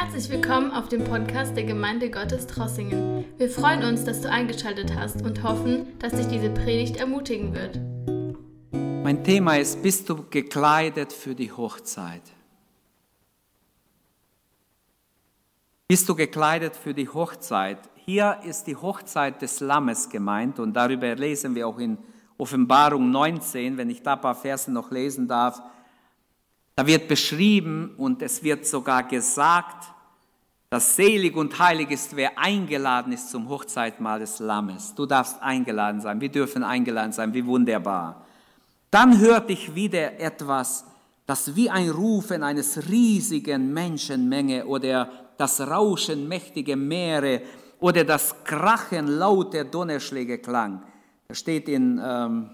Herzlich willkommen auf dem Podcast der Gemeinde Gottes Trossingen. Wir freuen uns, dass du eingeschaltet hast und hoffen, dass dich diese Predigt ermutigen wird. Mein Thema ist, bist du gekleidet für die Hochzeit? Bist du gekleidet für die Hochzeit? Hier ist die Hochzeit des Lammes gemeint und darüber lesen wir auch in Offenbarung 19, wenn ich da ein paar Verse noch lesen darf. Da wird beschrieben und es wird sogar gesagt, dass selig und heilig ist, wer eingeladen ist zum Hochzeitmahl des Lammes. Du darfst eingeladen sein, wir dürfen eingeladen sein, wie wunderbar. Dann hörte ich wieder etwas, das wie ein Rufen eines riesigen Menschenmenge oder das Rauschen mächtiger Meere oder das Krachen lauter Donnerschläge klang. Das steht in ähm,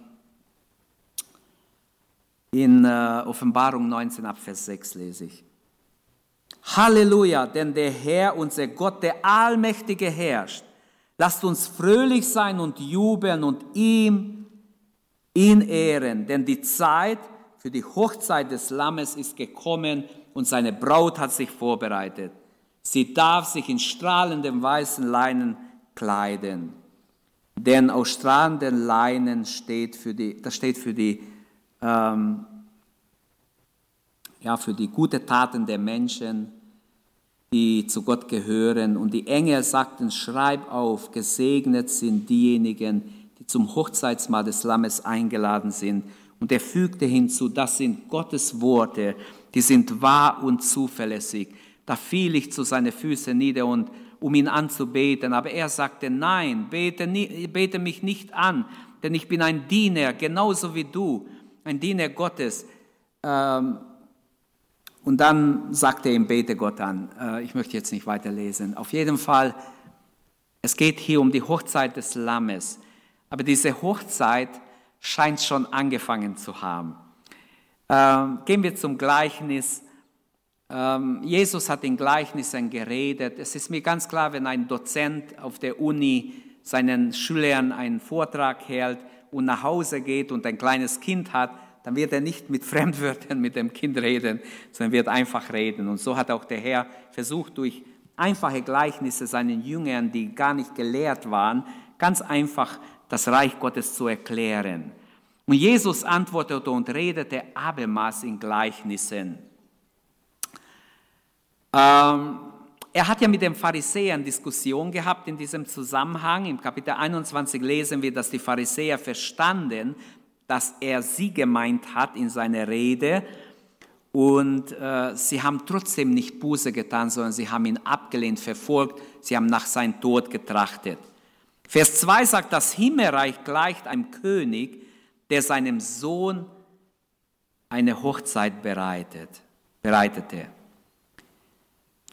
in äh, Offenbarung 19 ab Vers 6 lese ich. Halleluja, denn der Herr, unser Gott, der Allmächtige herrscht. Lasst uns fröhlich sein und jubeln und ihm ihn ehren, denn die Zeit für die Hochzeit des Lammes ist gekommen und seine Braut hat sich vorbereitet. Sie darf sich in strahlendem weißen Leinen kleiden, denn aus strahlenden Leinen steht für die, das steht für die ähm, ja, für die guten Taten der Menschen, die zu Gott gehören. Und die Engel sagten, schreib auf, gesegnet sind diejenigen, die zum Hochzeitsmahl des Lammes eingeladen sind. Und er fügte hinzu, das sind Gottes Worte, die sind wahr und zuverlässig. Da fiel ich zu seinen Füßen nieder und um ihn anzubeten. Aber er sagte, nein, bete, bete mich nicht an, denn ich bin ein Diener, genauso wie du ein Diener Gottes. Ähm, und dann sagte er ihm, bete Gott an. Äh, ich möchte jetzt nicht weiterlesen. Auf jeden Fall, es geht hier um die Hochzeit des Lammes. Aber diese Hochzeit scheint schon angefangen zu haben. Ähm, gehen wir zum Gleichnis. Ähm, Jesus hat in Gleichnissen geredet. Es ist mir ganz klar, wenn ein Dozent auf der Uni seinen Schülern einen Vortrag hält, und nach Hause geht und ein kleines Kind hat, dann wird er nicht mit Fremdwörtern mit dem Kind reden, sondern wird einfach reden. Und so hat auch der Herr versucht, durch einfache Gleichnisse seinen Jüngern, die gar nicht gelehrt waren, ganz einfach das Reich Gottes zu erklären. Und Jesus antwortete und redete abermals in Gleichnissen. Ähm, er hat ja mit den Pharisäern Diskussion gehabt in diesem Zusammenhang. Im Kapitel 21 lesen wir, dass die Pharisäer verstanden, dass er sie gemeint hat in seiner Rede. Und äh, sie haben trotzdem nicht Buße getan, sondern sie haben ihn abgelehnt, verfolgt. Sie haben nach seinem Tod getrachtet. Vers 2 sagt, das Himmelreich gleicht einem König, der seinem Sohn eine Hochzeit bereitet, bereitete.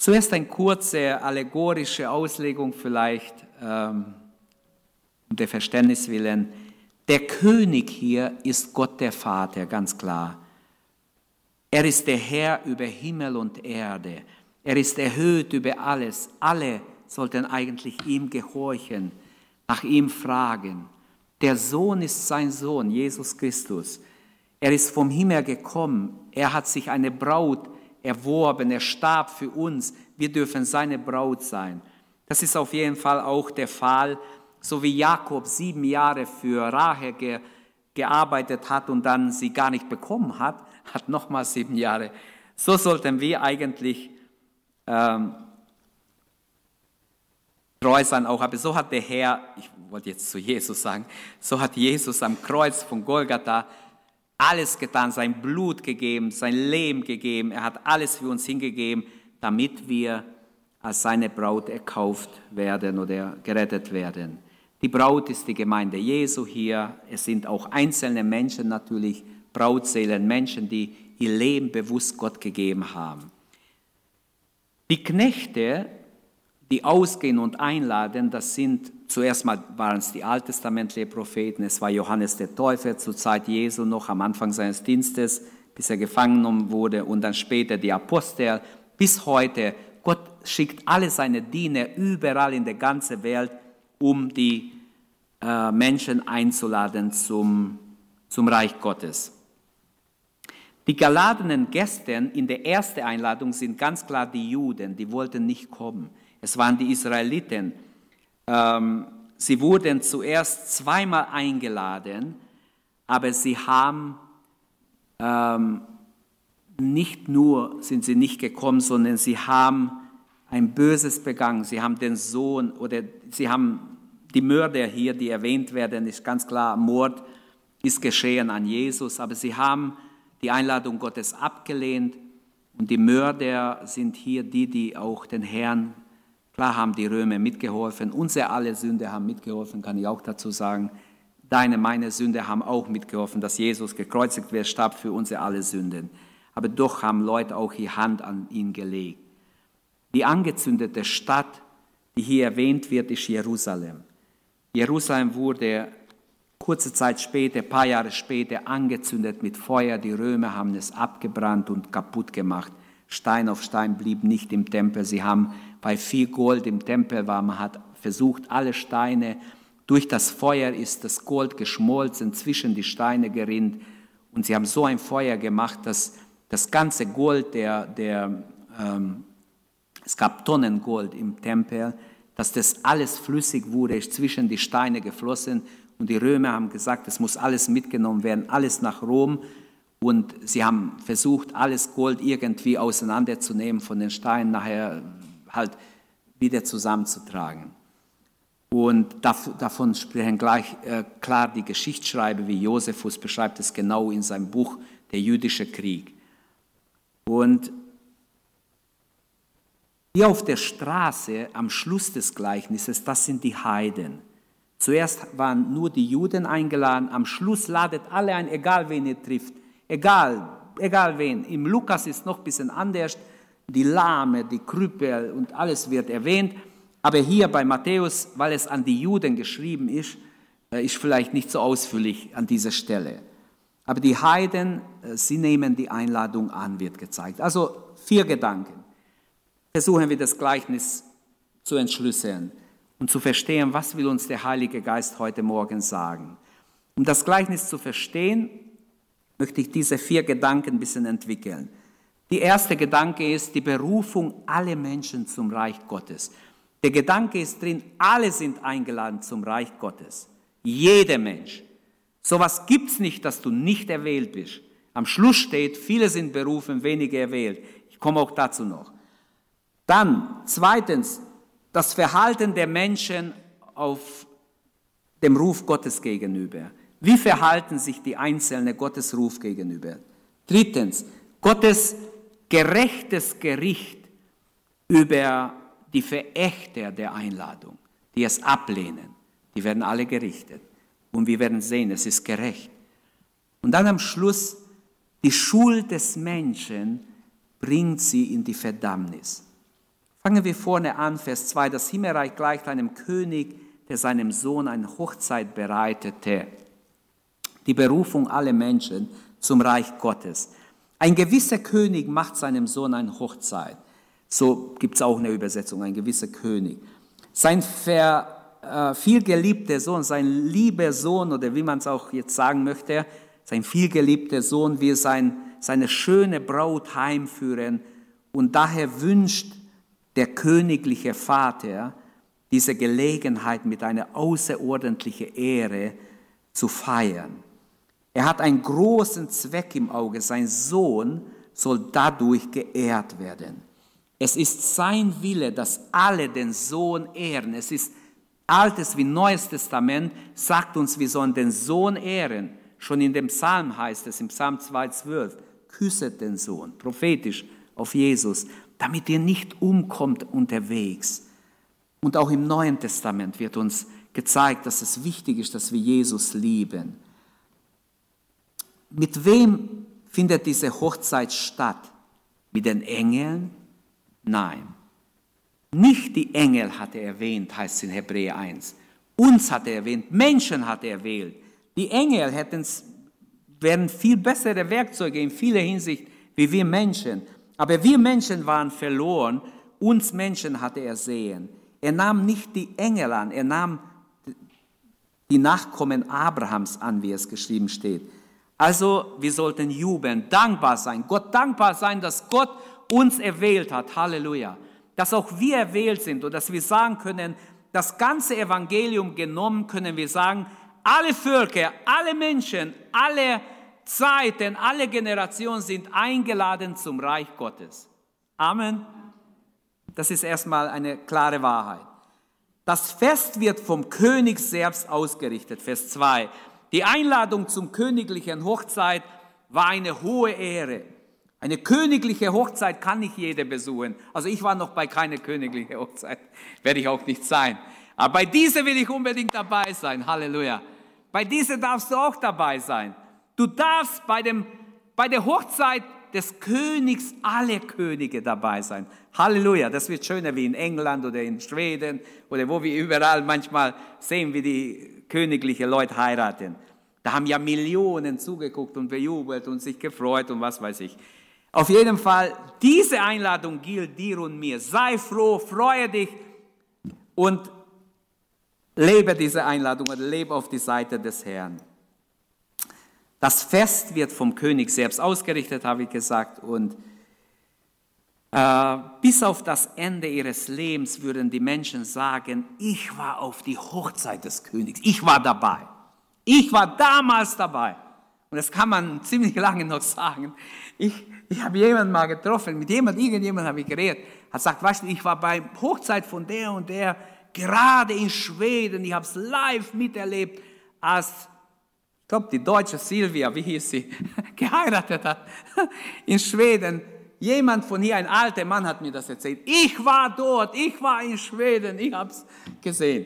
Zuerst eine kurze allegorische Auslegung vielleicht ähm, um der Verständnis willen. Der König hier ist Gott der Vater, ganz klar. Er ist der Herr über Himmel und Erde. Er ist erhöht über alles. Alle sollten eigentlich ihm gehorchen, nach ihm fragen. Der Sohn ist sein Sohn, Jesus Christus. Er ist vom Himmel gekommen. Er hat sich eine Braut erworben, er starb für uns, wir dürfen seine Braut sein. Das ist auf jeden Fall auch der Fall, so wie Jakob sieben Jahre für Rahel ge, gearbeitet hat und dann sie gar nicht bekommen hat, hat nochmal sieben Jahre. So sollten wir eigentlich ähm, treu sein auch. Aber so hat der Herr, ich wollte jetzt zu Jesus sagen, so hat Jesus am Kreuz von Golgatha alles getan, sein Blut gegeben, sein Leben gegeben. Er hat alles für uns hingegeben, damit wir als seine Braut erkauft werden oder gerettet werden. Die Braut ist die Gemeinde Jesu hier. Es sind auch einzelne Menschen natürlich, Brautseelen, Menschen, die ihr Leben bewusst Gott gegeben haben. Die Knechte, die ausgehen und einladen, das sind Zuerst mal waren es die alttestamentlichen Propheten, es war Johannes der Täufer zur Zeit Jesu noch am Anfang seines Dienstes, bis er gefangen genommen wurde und dann später die Apostel. Bis heute, Gott schickt alle seine Diener überall in der ganzen Welt, um die äh, Menschen einzuladen zum, zum Reich Gottes. Die geladenen Gäste in der ersten Einladung sind ganz klar die Juden, die wollten nicht kommen. Es waren die Israeliten. Ähm, sie wurden zuerst zweimal eingeladen, aber sie haben ähm, nicht nur sind sie nicht gekommen, sondern sie haben ein Böses begangen. Sie haben den Sohn oder sie haben die Mörder hier, die erwähnt werden, ist ganz klar, Mord ist geschehen an Jesus, aber sie haben die Einladung Gottes abgelehnt und die Mörder sind hier die, die auch den Herrn, klar haben die Römer mitgeholfen, unsere alle Sünde haben mitgeholfen, kann ich auch dazu sagen. Deine, meine Sünde haben auch mitgeholfen, dass Jesus gekreuzigt wird, starb für unsere alle Sünden. Aber doch haben Leute auch die Hand an ihn gelegt. Die angezündete Stadt, die hier erwähnt wird, ist Jerusalem. Jerusalem wurde kurze Zeit später, ein paar Jahre später, angezündet mit Feuer. Die Römer haben es abgebrannt und kaputt gemacht. Stein auf Stein blieb nicht im Tempel. Sie haben, weil viel Gold im Tempel war, man hat versucht, alle Steine, durch das Feuer ist das Gold geschmolzen, zwischen die Steine gerinnt. Und sie haben so ein Feuer gemacht, dass das ganze Gold, der, der, ähm, es gab Tonnen Gold im Tempel, dass das alles flüssig wurde, ist zwischen die Steine geflossen und die Römer haben gesagt, es muss alles mitgenommen werden, alles nach Rom. Und sie haben versucht, alles Gold irgendwie auseinanderzunehmen von den Steinen, nachher halt wieder zusammenzutragen. Und davon sprechen gleich äh, klar die Geschichtsschreiber, wie Josephus beschreibt es genau in seinem Buch Der jüdische Krieg. Und hier auf der Straße am Schluss des Gleichnisses, das sind die Heiden. Zuerst waren nur die Juden eingeladen, am Schluss ladet alle ein, egal wen ihr trifft, egal, egal wen. Im Lukas ist noch ein bisschen anders, die Lahme, die Krüppel und alles wird erwähnt. Aber hier bei Matthäus, weil es an die Juden geschrieben ist, äh, ist vielleicht nicht so ausführlich an dieser Stelle. Aber die Heiden, äh, sie nehmen die Einladung an, wird gezeigt. Also vier Gedanken. Versuchen wir das Gleichnis zu entschlüsseln und zu verstehen, was will uns der Heilige Geist heute Morgen sagen. Um das Gleichnis zu verstehen, möchte ich diese vier Gedanken ein bisschen entwickeln. Der erste Gedanke ist die Berufung aller Menschen zum Reich Gottes. Der Gedanke ist drin, alle sind eingeladen zum Reich Gottes. Jeder Mensch. Sowas gibt's nicht, dass du nicht erwählt bist. Am Schluss steht, viele sind berufen, wenige erwählt. Ich komme auch dazu noch. Dann, zweitens, das Verhalten der Menschen auf dem Ruf Gottes gegenüber. Wie verhalten sich die Einzelnen Gottes Ruf gegenüber? Drittens, Gottes gerechtes Gericht über die Verächter der Einladung, die es ablehnen. Die werden alle gerichtet. Und wir werden sehen, es ist gerecht. Und dann am Schluss, die Schuld des Menschen bringt sie in die Verdammnis. Fangen wir vorne an, Vers 2. Das Himmelreich gleicht einem König, der seinem Sohn eine Hochzeit bereitete. Die Berufung aller Menschen zum Reich Gottes. Ein gewisser König macht seinem Sohn eine Hochzeit. So gibt es auch eine Übersetzung, ein gewisser König. Sein ver, äh, vielgeliebter Sohn, sein lieber Sohn, oder wie man es auch jetzt sagen möchte, sein vielgeliebter Sohn will sein, seine schöne Braut heimführen und daher wünscht der königliche Vater diese Gelegenheit mit einer außerordentlichen Ehre zu feiern. Er hat einen großen Zweck im Auge. Sein Sohn soll dadurch geehrt werden. Es ist sein Wille, dass alle den Sohn ehren. Es ist Altes wie Neues Testament sagt uns, wir sollen den Sohn ehren. Schon in dem Psalm heißt es, im Psalm 2,12, küsset den Sohn, prophetisch auf Jesus damit ihr nicht umkommt unterwegs. Und auch im Neuen Testament wird uns gezeigt, dass es wichtig ist, dass wir Jesus lieben. Mit wem findet diese Hochzeit statt? Mit den Engeln? Nein. Nicht die Engel hat er erwähnt, heißt es in Hebräer 1. Uns hat er erwähnt, Menschen hat er erwählt. Die Engel wären viel bessere Werkzeuge in vieler Hinsicht wie wir Menschen. Aber wir Menschen waren verloren, uns Menschen hatte er sehen. Er nahm nicht die Engel an, er nahm die Nachkommen Abrahams an, wie es geschrieben steht. Also wir sollten jubeln, dankbar sein, Gott dankbar sein, dass Gott uns erwählt hat. Halleluja. Dass auch wir erwählt sind und dass wir sagen können, das ganze Evangelium genommen, können wir sagen, alle Völker, alle Menschen, alle Zeiten, alle Generationen sind eingeladen zum Reich Gottes. Amen. Das ist erstmal eine klare Wahrheit. Das Fest wird vom König selbst ausgerichtet. Vers 2. Die Einladung zum königlichen Hochzeit war eine hohe Ehre. Eine königliche Hochzeit kann nicht jeder besuchen. Also ich war noch bei keiner königlichen Hochzeit, werde ich auch nicht sein. Aber bei dieser will ich unbedingt dabei sein. Halleluja. Bei dieser darfst du auch dabei sein. Du darfst bei, dem, bei der Hochzeit des Königs alle Könige dabei sein. Halleluja, das wird schöner wie in England oder in Schweden oder wo wir überall manchmal sehen, wie die königliche Leute heiraten. Da haben ja Millionen zugeguckt und bejubelt und sich gefreut und was weiß ich. Auf jeden Fall, diese Einladung gilt dir und mir. Sei froh, freue dich und lebe diese Einladung oder lebe auf die Seite des Herrn. Das Fest wird vom König selbst ausgerichtet, habe ich gesagt, und bis auf das Ende ihres Lebens würden die Menschen sagen, ich war auf die Hochzeit des Königs, ich war dabei, ich war damals dabei. Und das kann man ziemlich lange noch sagen. Ich, ich habe jemanden mal getroffen, mit jemand, irgendjemand habe ich geredet, hat gesagt, weißt du, ich war bei Hochzeit von der und der, gerade in Schweden, ich habe es live miterlebt, als glaube, die deutsche Silvia, wie hieß sie, geheiratet hat in Schweden. Jemand von hier, ein alter Mann, hat mir das erzählt. Ich war dort, ich war in Schweden, ich habe es gesehen.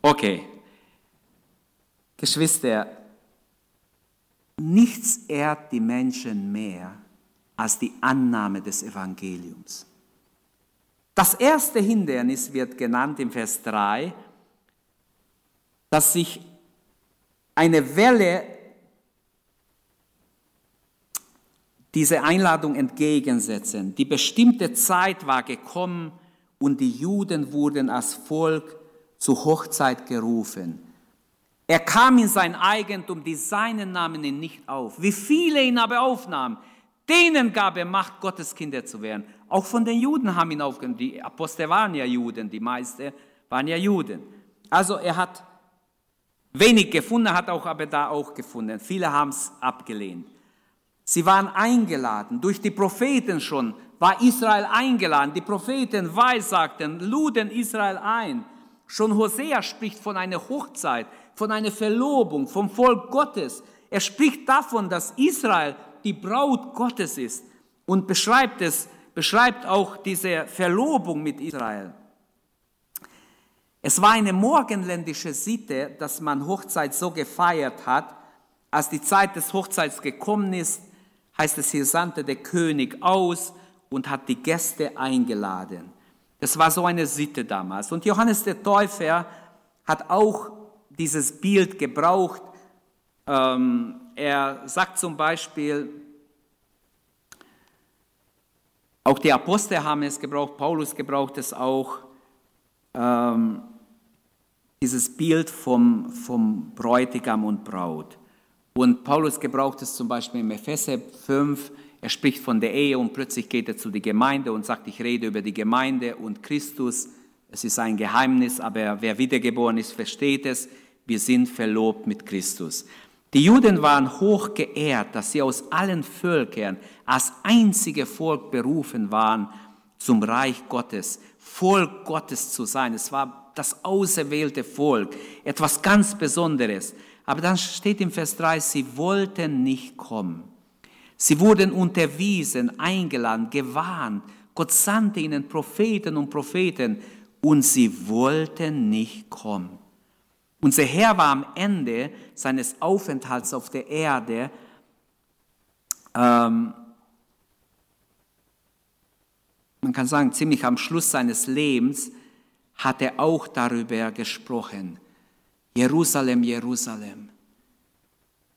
Okay, Geschwister, nichts ehrt die Menschen mehr als die Annahme des Evangeliums. Das erste Hindernis wird genannt im Vers 3, dass sich eine Welle diese Einladung entgegensetzen. Die bestimmte Zeit war gekommen und die Juden wurden als Volk zur Hochzeit gerufen. Er kam in sein Eigentum, die Seinen nahmen ihn nicht auf. Wie viele ihn aber aufnahmen, denen gab er Macht, Gottes Kinder zu werden. Auch von den Juden haben ihn aufgenommen. Die Apostel waren ja Juden, die meisten waren ja Juden. Also er hat Wenig gefunden, hat auch aber da auch gefunden. Viele haben es abgelehnt. Sie waren eingeladen, durch die Propheten schon war Israel eingeladen. Die Propheten weissagten, luden Israel ein. Schon Hosea spricht von einer Hochzeit, von einer Verlobung, vom Volk Gottes. Er spricht davon, dass Israel die Braut Gottes ist und beschreibt es, beschreibt auch diese Verlobung mit Israel. Es war eine morgenländische Sitte, dass man Hochzeit so gefeiert hat. Als die Zeit des Hochzeits gekommen ist, heißt es hier, sandte der König aus und hat die Gäste eingeladen. Das war so eine Sitte damals. Und Johannes der Täufer hat auch dieses Bild gebraucht. Ähm, er sagt zum Beispiel, auch die Apostel haben es gebraucht, Paulus gebraucht es auch. Ähm, dieses Bild vom, vom Bräutigam und Braut. Und Paulus gebraucht es zum Beispiel im Epheser 5. Er spricht von der Ehe und plötzlich geht er zu der Gemeinde und sagt, ich rede über die Gemeinde und Christus. Es ist ein Geheimnis, aber wer wiedergeboren ist, versteht es. Wir sind verlobt mit Christus. Die Juden waren hoch geehrt, dass sie aus allen Völkern als einzige Volk berufen waren, zum Reich Gottes, Volk Gottes zu sein. Es war das auserwählte Volk, etwas ganz Besonderes. Aber dann steht im Vers 3, sie wollten nicht kommen. Sie wurden unterwiesen, eingeladen, gewarnt. Gott sandte ihnen Propheten und Propheten und sie wollten nicht kommen. Unser Herr war am Ende seines Aufenthalts auf der Erde ähm, man kann sagen, ziemlich am Schluss seines Lebens, hat er auch darüber gesprochen. Jerusalem, Jerusalem,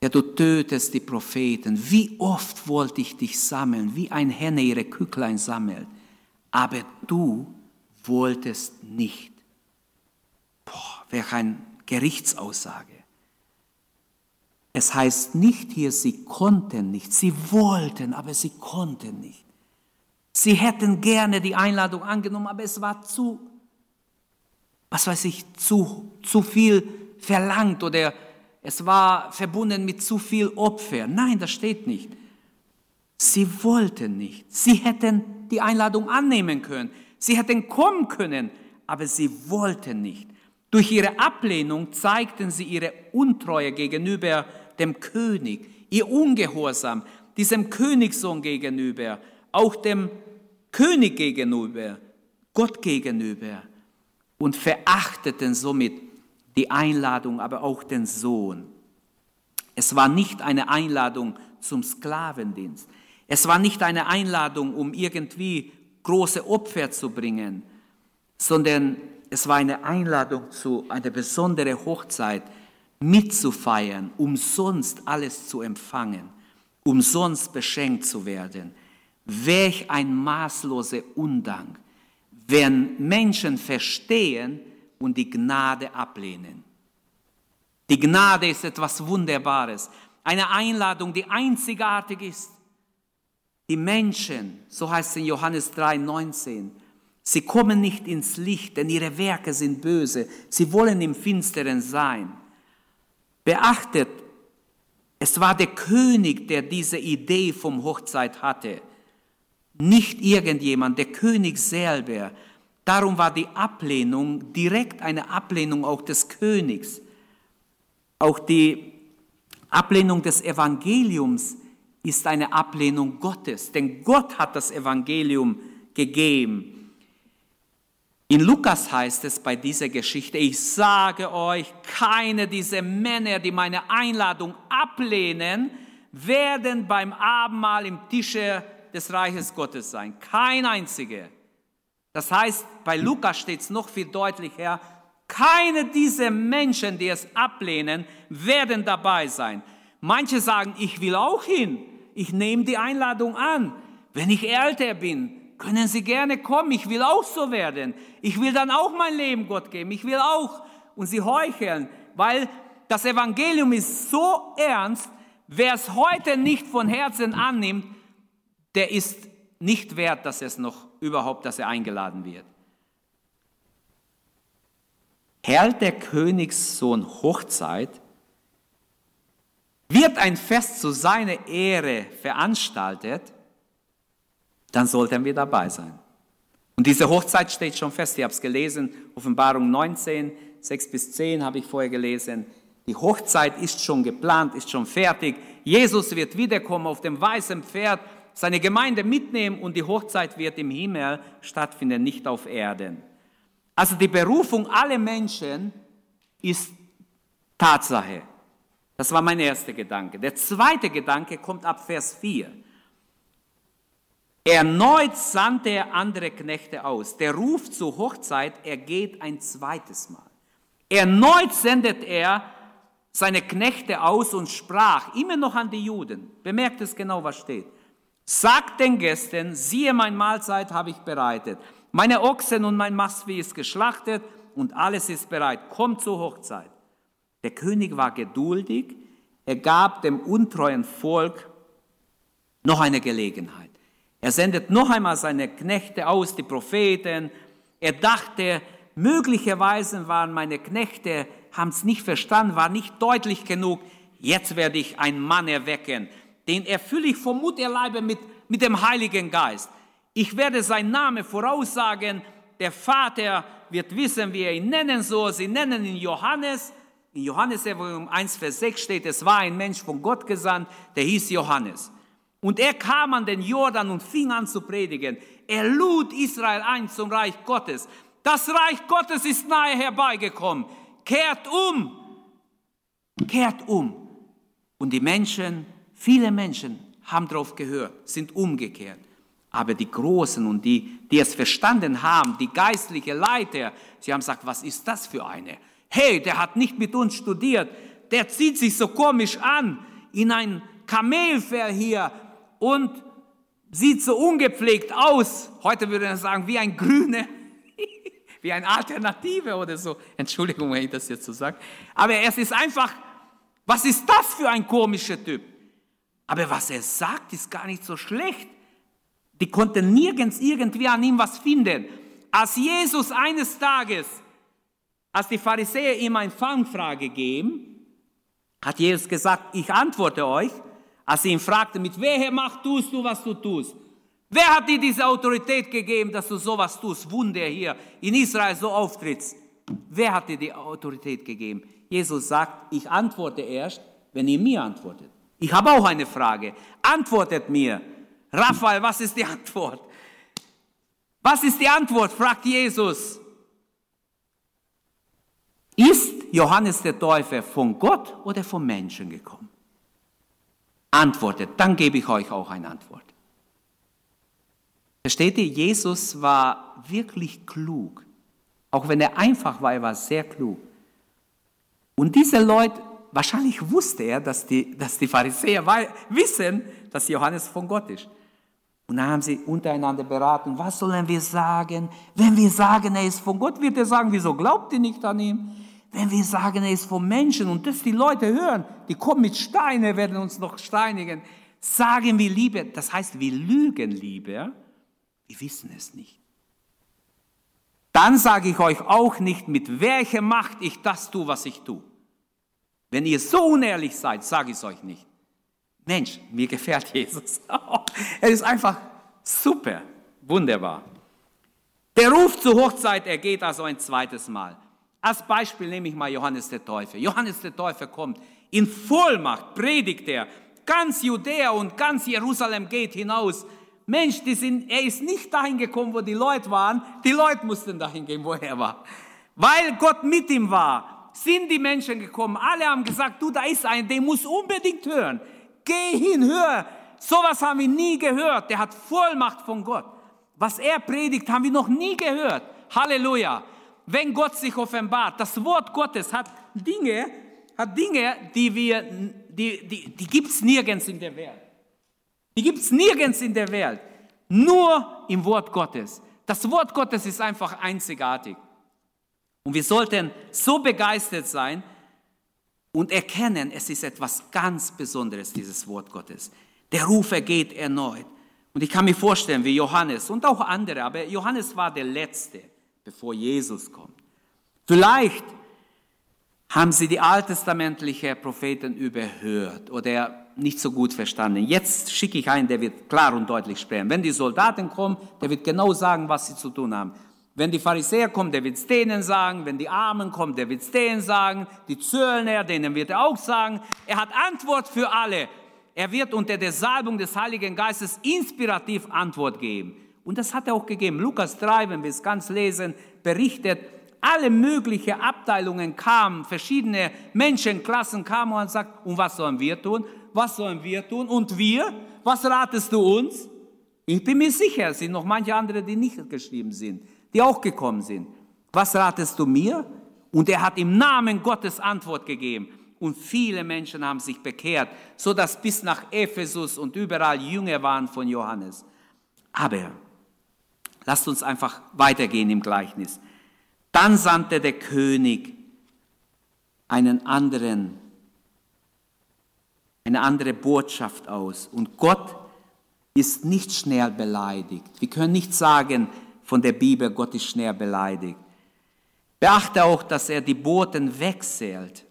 der du tötest die Propheten. Wie oft wollte ich dich sammeln, wie ein Henne ihre Kücklein sammelt, aber du wolltest nicht. Boah, welch eine Gerichtsaussage. Es heißt nicht hier, sie konnten nicht, sie wollten, aber sie konnten nicht. Sie hätten gerne die Einladung angenommen, aber es war zu, was weiß ich, zu, zu viel verlangt oder es war verbunden mit zu viel Opfer. Nein, das steht nicht. Sie wollten nicht. Sie hätten die Einladung annehmen können. Sie hätten kommen können, aber sie wollten nicht. Durch ihre Ablehnung zeigten sie ihre Untreue gegenüber dem König, ihr Ungehorsam, diesem Königssohn gegenüber, auch dem König gegenüber, Gott gegenüber und verachteten somit die Einladung, aber auch den Sohn. Es war nicht eine Einladung zum Sklavendienst. Es war nicht eine Einladung, um irgendwie große Opfer zu bringen, sondern es war eine Einladung zu einer besonderen Hochzeit mitzufeiern, umsonst alles zu empfangen, umsonst beschenkt zu werden. Welch ein maßloser Undank, wenn Menschen verstehen und die Gnade ablehnen. Die Gnade ist etwas Wunderbares, eine Einladung, die einzigartig ist. Die Menschen, so heißt es in Johannes 3, 19, sie kommen nicht ins Licht, denn ihre Werke sind böse. Sie wollen im Finsteren sein. Beachtet, es war der König, der diese Idee vom Hochzeit hatte. Nicht irgendjemand, der König selber. Darum war die Ablehnung direkt eine Ablehnung auch des Königs. Auch die Ablehnung des Evangeliums ist eine Ablehnung Gottes, denn Gott hat das Evangelium gegeben. In Lukas heißt es bei dieser Geschichte, ich sage euch, keine dieser Männer, die meine Einladung ablehnen, werden beim Abendmahl im Tische des Reiches Gottes sein. Kein einziger. Das heißt, bei Lukas steht es noch viel deutlicher, keine dieser Menschen, die es ablehnen, werden dabei sein. Manche sagen, ich will auch hin, ich nehme die Einladung an. Wenn ich älter bin, können Sie gerne kommen, ich will auch so werden. Ich will dann auch mein Leben Gott geben, ich will auch. Und sie heucheln, weil das Evangelium ist so ernst, wer es heute nicht von Herzen annimmt, der ist nicht wert, dass es noch überhaupt, dass er eingeladen wird. Hält der Königssohn Hochzeit, wird ein Fest zu seiner Ehre veranstaltet, dann sollten wir dabei sein. Und diese Hochzeit steht schon fest, ihr habt es gelesen, Offenbarung 19, 6 bis 10 habe ich vorher gelesen. Die Hochzeit ist schon geplant, ist schon fertig. Jesus wird wiederkommen auf dem weißen Pferd seine Gemeinde mitnehmen und die Hochzeit wird im Himmel stattfinden, nicht auf Erden. Also die Berufung aller Menschen ist Tatsache. Das war mein erster Gedanke. Der zweite Gedanke kommt ab Vers 4. Erneut sandte er andere Knechte aus. Der Ruf zur Hochzeit, er geht ein zweites Mal. Erneut sendet er seine Knechte aus und sprach immer noch an die Juden. Bemerkt es genau, was steht. Sagt den Gästen, siehe, mein Mahlzeit habe ich bereitet. Meine Ochsen und mein Mastvieh ist geschlachtet und alles ist bereit. Kommt zur Hochzeit. Der König war geduldig. Er gab dem untreuen Volk noch eine Gelegenheit. Er sendet noch einmal seine Knechte aus, die Propheten. Er dachte, möglicherweise waren meine Knechte, haben es nicht verstanden, war nicht deutlich genug. Jetzt werde ich einen Mann erwecken, den erfülle ich vom Mutterleibe mit, mit dem Heiligen Geist. Ich werde seinen Namen voraussagen. Der Vater wird wissen, wie er ihn nennen soll. Sie nennen ihn Johannes. In Johannes Evangelium 1, Vers 6 steht, es war ein Mensch von Gott gesandt, der hieß Johannes. Und er kam an den Jordan und fing an zu predigen. Er lud Israel ein zum Reich Gottes. Das Reich Gottes ist nahe herbeigekommen. Kehrt um. Kehrt um. Und die Menschen Viele Menschen haben darauf gehört, sind umgekehrt. Aber die Großen und die, die es verstanden haben, die geistliche Leiter, sie haben gesagt, was ist das für eine? Hey, der hat nicht mit uns studiert, der zieht sich so komisch an, in ein Kamelfell hier und sieht so ungepflegt aus. Heute würde er sagen, wie ein Grüne, wie eine Alternative oder so. Entschuldigung, wenn ich das jetzt so sage. Aber es ist einfach Was ist das für ein komischer Typ? Aber was er sagt, ist gar nicht so schlecht. Die konnten nirgends irgendwie an ihm was finden. Als Jesus eines Tages, als die Pharisäer ihm eine Fangfrage geben, hat Jesus gesagt, ich antworte euch, als sie ihn fragte, mit welcher Macht tust du, was du tust? Wer hat dir diese Autorität gegeben, dass du sowas tust, Wunder hier in Israel so auftrittst? Wer hat dir die Autorität gegeben? Jesus sagt, ich antworte erst, wenn ihr mir antwortet. Ich habe auch eine Frage. Antwortet mir. Raphael, was ist die Antwort? Was ist die Antwort? fragt Jesus. Ist Johannes der Täufer von Gott oder vom Menschen gekommen? Antwortet, dann gebe ich euch auch eine Antwort. Versteht ihr, Jesus war wirklich klug. Auch wenn er einfach war, er war sehr klug. Und diese Leute, wahrscheinlich wusste er, dass die, dass die Pharisäer wissen, dass Johannes von Gott ist. Und dann haben sie untereinander beraten, was sollen wir sagen? Wenn wir sagen, er ist von Gott, wird er sagen, wieso glaubt ihr nicht an ihn? Wenn wir sagen, er ist vom Menschen und das die Leute hören, die kommen mit Steinen, werden uns noch steinigen. Sagen wir Liebe, das heißt, wir lügen lieber, wir wissen es nicht. Dann sage ich euch auch nicht, mit welcher Macht ich das tue, was ich tue. Wenn ihr so unehrlich seid, sage ich es euch nicht. Mensch, mir gefällt Jesus. er ist einfach super, wunderbar. Der Ruf zur Hochzeit ergeht also ein zweites Mal. Als Beispiel nehme ich mal Johannes der Täufer. Johannes der Täufer kommt in Vollmacht, predigt er. Ganz Judäa und ganz Jerusalem geht hinaus. Mensch, sind, er ist nicht dahin gekommen, wo die Leute waren. Die Leute mussten dahin gehen, wo er war. Weil Gott mit ihm war, sind die Menschen gekommen. Alle haben gesagt, du, da ist ein, der muss unbedingt hören. Geh hin, hör. Sowas haben wir nie gehört. Der hat Vollmacht von Gott. Was er predigt, haben wir noch nie gehört. Halleluja. Wenn Gott sich offenbart, das Wort Gottes hat Dinge, hat Dinge, die wir, die, die, die gibt es nirgends in der Welt. Die gibt es nirgends in der Welt. Nur im Wort Gottes. Das Wort Gottes ist einfach einzigartig. Und wir sollten so begeistert sein, und erkennen, es ist etwas ganz Besonderes, dieses Wort Gottes. Der Ruf ergeht erneut. Und ich kann mir vorstellen, wie Johannes und auch andere, aber Johannes war der Letzte, bevor Jesus kommt. Vielleicht haben sie die alttestamentlichen Propheten überhört oder nicht so gut verstanden. Jetzt schicke ich einen, der wird klar und deutlich sprechen. Wenn die Soldaten kommen, der wird genau sagen, was sie zu tun haben. Wenn die Pharisäer kommen, der wird es denen sagen. Wenn die Armen kommen, der wird es denen sagen. Die Zöllner, denen wird er auch sagen. Er hat Antwort für alle. Er wird unter der Salbung des Heiligen Geistes inspirativ Antwort geben. Und das hat er auch gegeben. Lukas 3, wenn wir es ganz lesen, berichtet, alle möglichen Abteilungen kamen, verschiedene Menschenklassen kamen und sagt, und was sollen wir tun? Was sollen wir tun? Und wir? Was ratest du uns? Ich bin mir sicher, es sind noch manche andere, die nicht geschrieben sind die auch gekommen sind. Was ratest du mir? Und er hat im Namen Gottes Antwort gegeben. Und viele Menschen haben sich bekehrt, so dass bis nach Ephesus und überall Jünger waren von Johannes. Aber lasst uns einfach weitergehen im Gleichnis. Dann sandte der König einen anderen, eine andere Botschaft aus. Und Gott ist nicht schnell beleidigt. Wir können nicht sagen, von der Bibel, Gott ist schnell beleidigt. Beachte auch, dass er die Boten wechselt.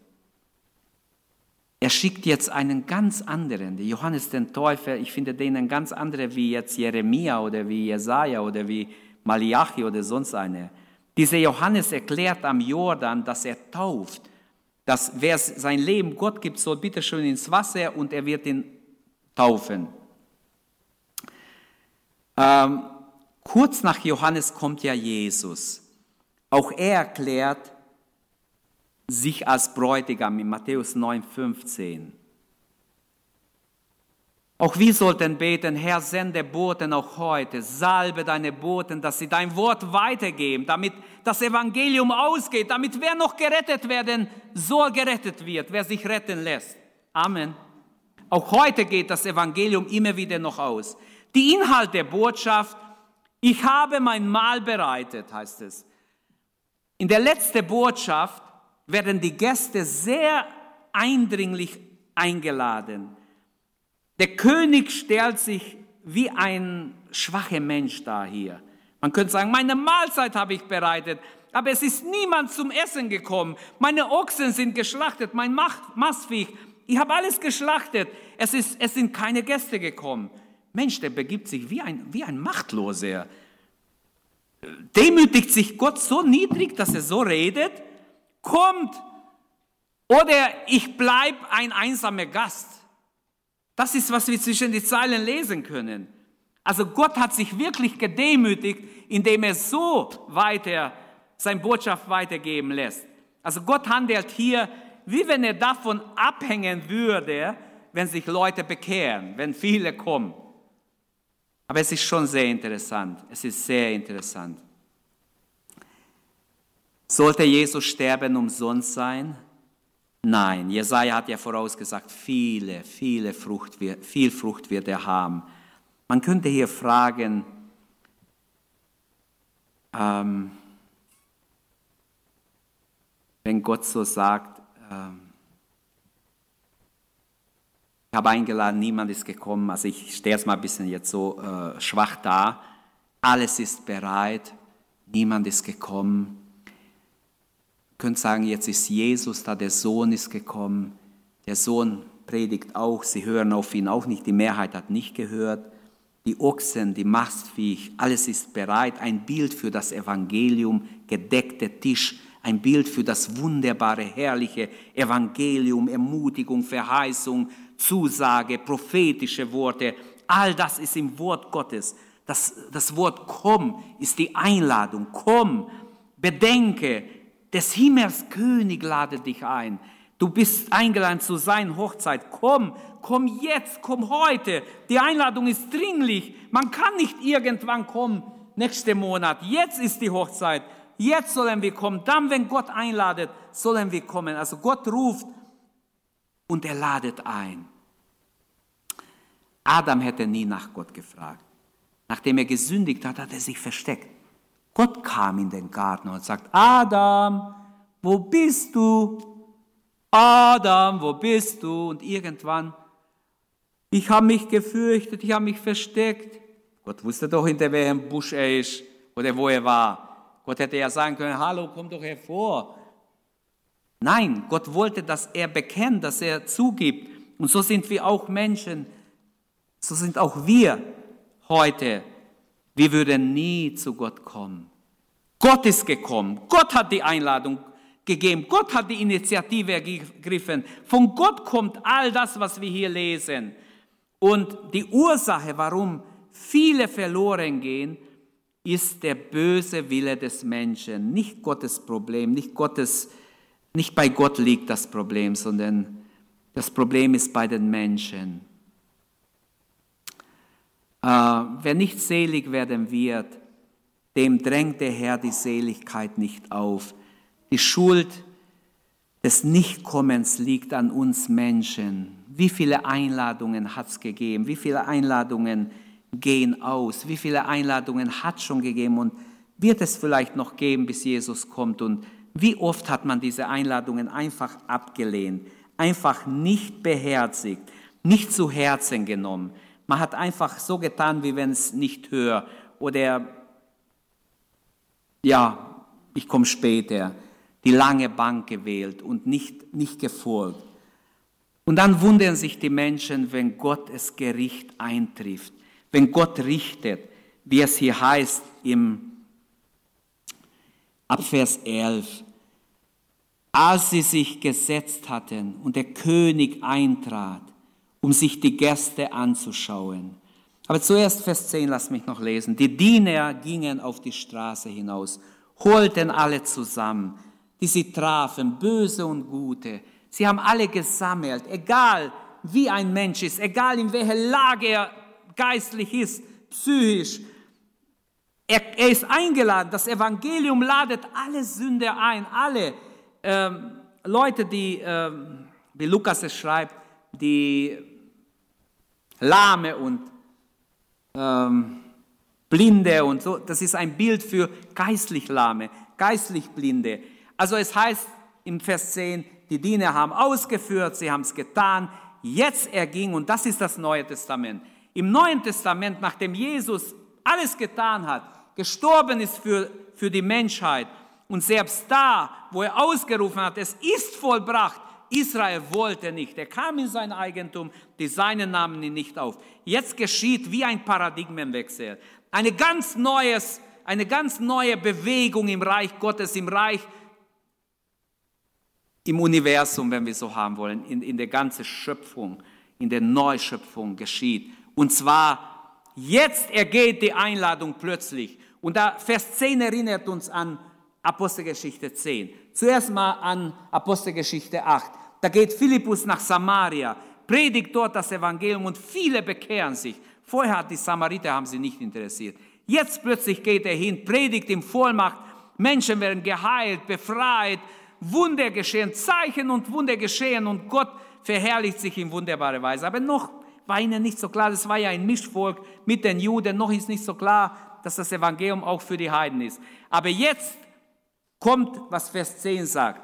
Er schickt jetzt einen ganz anderen, der Johannes den Täufer, ich finde den einen ganz anderen wie jetzt Jeremia oder wie Jesaja oder wie Malachi oder sonst einer. Dieser Johannes erklärt am Jordan, dass er tauft, dass wer sein Leben Gott gibt, soll bitte schön ins Wasser und er wird ihn taufen. Ähm, Kurz nach Johannes kommt ja Jesus. Auch er erklärt sich als Bräutigam in Matthäus 9,15. Auch wir sollten beten, Herr, sende Boten auch heute, salbe deine Boten, dass sie dein Wort weitergeben, damit das Evangelium ausgeht, damit wer noch gerettet werden soll, gerettet wird, wer sich retten lässt. Amen. Auch heute geht das Evangelium immer wieder noch aus. Die Inhalt der Botschaft ich habe mein Mahl bereitet, heißt es. In der letzten Botschaft werden die Gäste sehr eindringlich eingeladen. Der König stellt sich wie ein schwacher Mensch da hier. Man könnte sagen, meine Mahlzeit habe ich bereitet, aber es ist niemand zum Essen gekommen. Meine Ochsen sind geschlachtet, mein Mastviech, ich habe alles geschlachtet. Es, ist, es sind keine Gäste gekommen. Mensch, der begibt sich wie ein, wie ein Machtloser. Demütigt sich Gott so niedrig, dass er so redet, kommt. Oder ich bleibe ein einsamer Gast. Das ist, was wir zwischen die Zeilen lesen können. Also Gott hat sich wirklich gedemütigt, indem er so weiter seine Botschaft weitergeben lässt. Also Gott handelt hier, wie wenn er davon abhängen würde, wenn sich Leute bekehren, wenn viele kommen. Aber es ist schon sehr interessant. Es ist sehr interessant. Sollte Jesus sterben umsonst sein? Nein, Jesaja hat ja vorausgesagt, viele, viele Frucht, viel Frucht wird er haben. Man könnte hier fragen, ähm, wenn Gott so sagt, ähm, habe eingeladen, niemand ist gekommen, also ich stehe jetzt mal ein bisschen jetzt so äh, schwach da, alles ist bereit, niemand ist gekommen. Ihr könnt sagen, jetzt ist Jesus da, der Sohn ist gekommen, der Sohn predigt auch, sie hören auf ihn auch nicht, die Mehrheit hat nicht gehört. Die Ochsen, die Mastviech, alles ist bereit, ein Bild für das Evangelium, gedeckter Tisch, ein Bild für das wunderbare, herrliche Evangelium, Ermutigung, Verheißung, Zusage, prophetische Worte. All das ist im Wort Gottes. Das, das Wort komm ist die Einladung. Komm, bedenke, des Himmels König lade dich ein. Du bist eingeladen zu sein Hochzeit. Komm, komm jetzt, komm heute. Die Einladung ist dringlich. Man kann nicht irgendwann kommen, nächste Monat. Jetzt ist die Hochzeit. Jetzt sollen wir kommen. Dann, wenn Gott einladet, sollen wir kommen. Also Gott ruft und er ladet ein. Adam hätte nie nach Gott gefragt. Nachdem er gesündigt hat, hat er sich versteckt. Gott kam in den Garten und sagt, Adam, wo bist du? Adam, wo bist du? Und irgendwann, ich habe mich gefürchtet, ich habe mich versteckt. Gott wusste doch, hinter welchem Busch er ist oder wo er war. Gott hätte ja sagen können, hallo, komm doch hervor. Nein, Gott wollte, dass er bekennt, dass er zugibt. Und so sind wir auch Menschen. So sind auch wir heute. Wir würden nie zu Gott kommen. Gott ist gekommen. Gott hat die Einladung gegeben. Gott hat die Initiative ergriffen. Von Gott kommt all das, was wir hier lesen. Und die Ursache, warum viele verloren gehen, ist der böse Wille des Menschen, nicht Gottes Problem, nicht Gottes, nicht bei Gott liegt das Problem, sondern das Problem ist bei den Menschen. Äh, wer nicht selig werden wird, dem drängt der Herr die Seligkeit nicht auf. Die Schuld des Nichtkommens liegt an uns Menschen. Wie viele Einladungen hat es gegeben? Wie viele Einladungen gehen aus. Wie viele Einladungen hat es schon gegeben und wird es vielleicht noch geben, bis Jesus kommt? Und wie oft hat man diese Einladungen einfach abgelehnt, einfach nicht beherzigt, nicht zu Herzen genommen. Man hat einfach so getan, wie wenn es nicht hört oder ja, ich komme später, die lange Bank gewählt und nicht, nicht gefolgt. Und dann wundern sich die Menschen, wenn Gott es Gericht eintrifft wenn Gott richtet, wie es hier heißt im Abvers 11, als sie sich gesetzt hatten und der König eintrat, um sich die Gäste anzuschauen. Aber zuerst Vers 10, lass mich noch lesen. Die Diener gingen auf die Straße hinaus, holten alle zusammen, die sie trafen, böse und gute. Sie haben alle gesammelt, egal wie ein Mensch ist, egal in welcher Lage er geistlich ist, psychisch. Er, er ist eingeladen. Das Evangelium ladet alle Sünder ein, alle ähm, Leute, die, ähm, wie Lukas es schreibt, die Lahme und ähm, Blinde und so. Das ist ein Bild für geistlich Lahme, geistlich Blinde. Also es heißt im Vers 10, die Diener haben ausgeführt, sie haben es getan. Jetzt erging, und das ist das Neue Testament. Im Neuen Testament, nachdem Jesus alles getan hat, gestorben ist für, für die Menschheit und selbst da, wo er ausgerufen hat, es ist vollbracht, Israel wollte nicht. Er kam in sein Eigentum, die Seinen nahmen ihn nicht auf. Jetzt geschieht wie ein Paradigmenwechsel. Eine ganz, neues, eine ganz neue Bewegung im Reich Gottes, im Reich, im Universum, wenn wir so haben wollen, in, in der ganzen Schöpfung, in der Neuschöpfung geschieht. Und zwar, jetzt ergeht die Einladung plötzlich. Und da Vers 10 erinnert uns an Apostelgeschichte 10. Zuerst mal an Apostelgeschichte 8. Da geht Philippus nach Samaria, predigt dort das Evangelium und viele bekehren sich. Vorher hat die Samariter haben sie nicht interessiert. Jetzt plötzlich geht er hin, predigt in Vollmacht. Menschen werden geheilt, befreit, Wunder geschehen, Zeichen und Wunder geschehen und Gott verherrlicht sich in wunderbare Weise. Aber noch war ihnen nicht so klar, das war ja ein Mischvolk mit den Juden, noch ist nicht so klar, dass das Evangelium auch für die Heiden ist. Aber jetzt kommt, was Vers 10 sagt.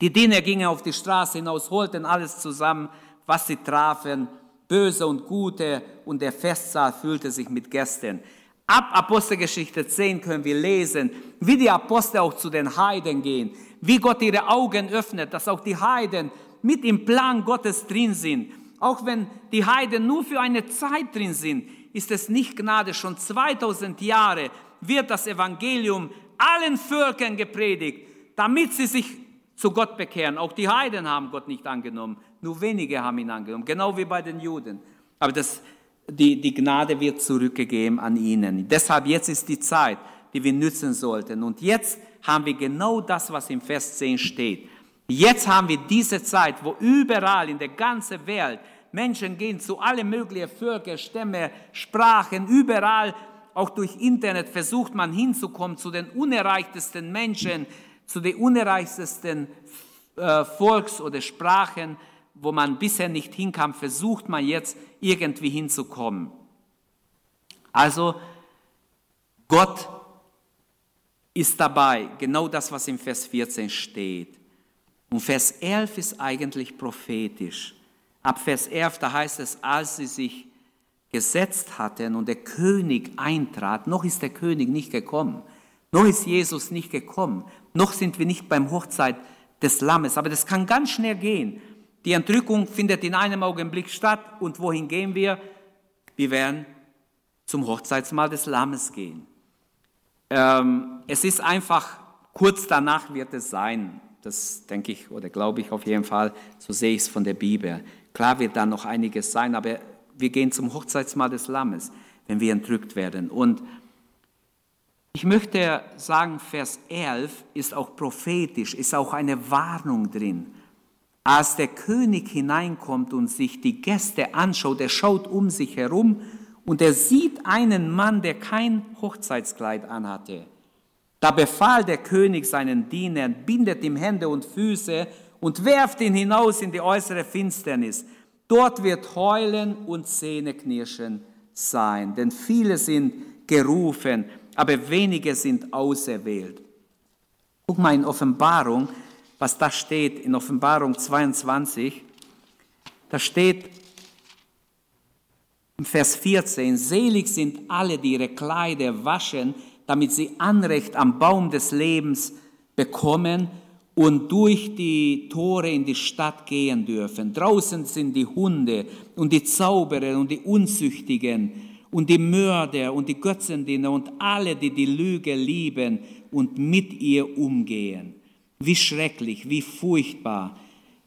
Die Diener gingen auf die Straße hinaus, holten alles zusammen, was sie trafen, böse und gute, und der Festsaal füllte sich mit Gästen. Ab Apostelgeschichte 10 können wir lesen, wie die Apostel auch zu den Heiden gehen, wie Gott ihre Augen öffnet, dass auch die Heiden mit im Plan Gottes drin sind. Auch wenn die Heiden nur für eine Zeit drin sind, ist es nicht Gnade. Schon 2000 Jahre wird das Evangelium allen Völkern gepredigt, damit sie sich zu Gott bekehren. Auch die Heiden haben Gott nicht angenommen, nur wenige haben ihn angenommen, genau wie bei den Juden. Aber das, die, die Gnade wird zurückgegeben an ihnen. Deshalb jetzt ist die Zeit, die wir nützen sollten. Und jetzt haben wir genau das, was im Vers 10 steht. Jetzt haben wir diese Zeit, wo überall in der ganzen Welt Menschen gehen zu allen möglichen Völkern, Stämme, Sprachen, überall auch durch Internet versucht man hinzukommen zu den unerreichtesten Menschen, zu den unerreichtesten äh, Volks- oder Sprachen, wo man bisher nicht hinkam, versucht man jetzt irgendwie hinzukommen. Also Gott ist dabei, genau das, was im Vers 14 steht. Und Vers 11 ist eigentlich prophetisch. Ab Vers 11, da heißt es, als sie sich gesetzt hatten und der König eintrat, noch ist der König nicht gekommen, noch ist Jesus nicht gekommen, noch sind wir nicht beim Hochzeit des Lammes, aber das kann ganz schnell gehen. Die Entrückung findet in einem Augenblick statt und wohin gehen wir? Wir werden zum Hochzeitsmahl des Lammes gehen. Ähm, es ist einfach, kurz danach wird es sein, das denke ich oder glaube ich auf jeden Fall, so sehe ich es von der Bibel. Klar wird da noch einiges sein, aber wir gehen zum Hochzeitsmahl des Lammes, wenn wir entrückt werden. Und ich möchte sagen, Vers 11 ist auch prophetisch, ist auch eine Warnung drin. Als der König hineinkommt und sich die Gäste anschaut, er schaut um sich herum und er sieht einen Mann, der kein Hochzeitskleid anhatte. Da befahl der König seinen Dienern, bindet ihm Hände und Füße und werft ihn hinaus in die äußere Finsternis. Dort wird Heulen und Zähneknirschen sein, denn viele sind gerufen, aber wenige sind auserwählt. Guck mal in Offenbarung, was da steht, in Offenbarung 22. Da steht im Vers 14, selig sind alle, die ihre Kleider waschen, damit sie Anrecht am Baum des Lebens bekommen und durch die Tore in die Stadt gehen dürfen. Draußen sind die Hunde und die Zauberer und die Unzüchtigen und die Mörder und die Götzendiener und alle, die die Lüge lieben und mit ihr umgehen. Wie schrecklich, wie furchtbar.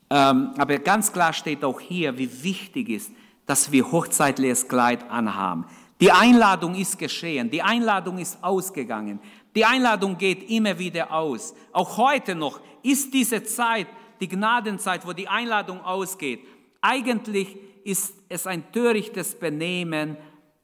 Ähm, aber ganz klar steht auch hier, wie wichtig ist, dass wir hochzeitliches Kleid anhaben. Die Einladung ist geschehen, die Einladung ist ausgegangen. Die Einladung geht immer wieder aus. Auch heute noch ist diese Zeit, die Gnadenzeit, wo die Einladung ausgeht. Eigentlich ist es ein törichtes Benehmen,